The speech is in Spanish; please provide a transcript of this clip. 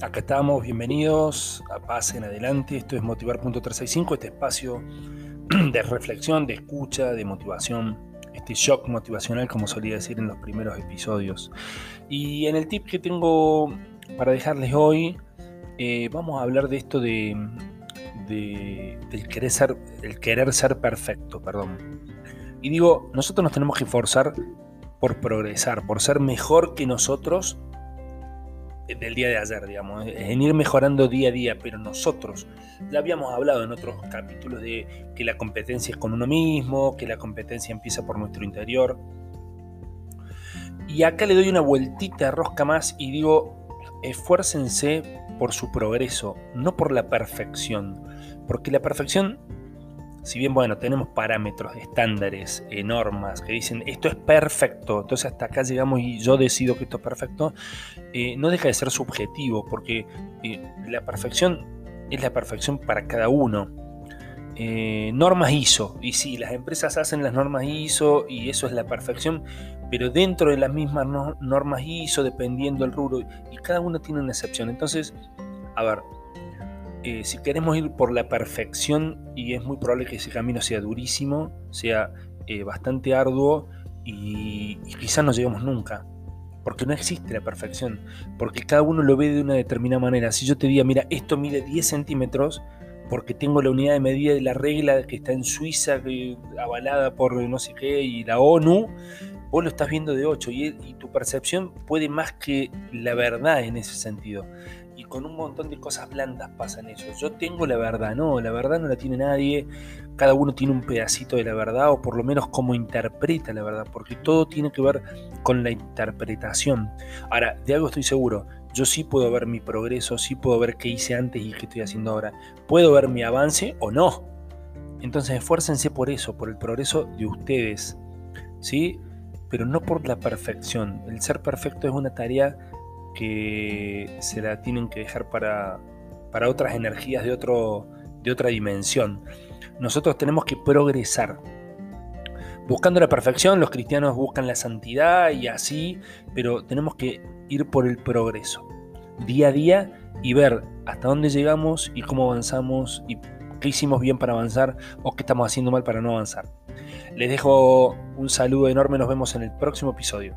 Acá estamos, bienvenidos a Pasen Adelante. Esto es Motivar.365, este espacio de reflexión, de escucha, de motivación, este shock motivacional, como solía decir en los primeros episodios. Y en el tip que tengo para dejarles hoy, eh, vamos a hablar de esto de, del querer ser, el querer ser perfecto, perdón. Y digo, nosotros nos tenemos que esforzar por progresar, por ser mejor que nosotros del día de ayer, digamos, en ir mejorando día a día, pero nosotros ya habíamos hablado en otros capítulos de que la competencia es con uno mismo, que la competencia empieza por nuestro interior. Y acá le doy una vueltita rosca más y digo, esfuércense por su progreso, no por la perfección, porque la perfección si bien, bueno, tenemos parámetros, estándares, eh, normas que dicen esto es perfecto, entonces hasta acá llegamos y yo decido que esto es perfecto, eh, no deja de ser subjetivo, porque eh, la perfección es la perfección para cada uno. normas ISO, y sí, las empresas hacen las normas ISO y eso es la perfección, pero dentro de las mismas normas ISO, dependiendo del rubro, y cada uno tiene una excepción. Entonces, a ver, si queremos ir por la perfección, y es muy probable que ese camino sea durísimo, sea eh, bastante arduo y, quizás no lleguemos nunca, porque no existe la perfección, porque cada uno lo ve de una determinada manera. Si yo te diga, mira, esto mide 10 centímetros, porque tengo la unidad de medida de la regla que está en Suiza, avalada por no sé qué, y la ONU, vos lo estás viendo de 8 y, y, tu percepción puede más que la verdad en ese sentido y con un montón de cosas blandas pasan eso. Yo tengo la verdad, no, la verdad no la tiene nadie, cada uno tiene un pedacito de la verdad o por lo menos cómo interpreta la verdad, porque todo tiene que ver con la interpretación. Ahora, de algo estoy seguro, yo sí puedo ver mi progreso, sí puedo ver qué hice antes y qué estoy haciendo ahora, puedo ver mi avance o no. Entonces esfuércense por eso, por el progreso de ustedes, ¿sí? Pero no por la perfección. El ser perfecto es una tarea que se la tienen que dejar para, para otras energías de, otro, de otra dimensión. Nosotros tenemos que progresar. Buscando la perfección, los cristianos buscan la santidad y así, pero tenemos que ir por el progreso, día a día, y ver hasta dónde llegamos y cómo avanzamos y qué hicimos bien para avanzar o qué estamos haciendo mal para no avanzar. Les dejo un saludo enorme, nos vemos en el próximo episodio.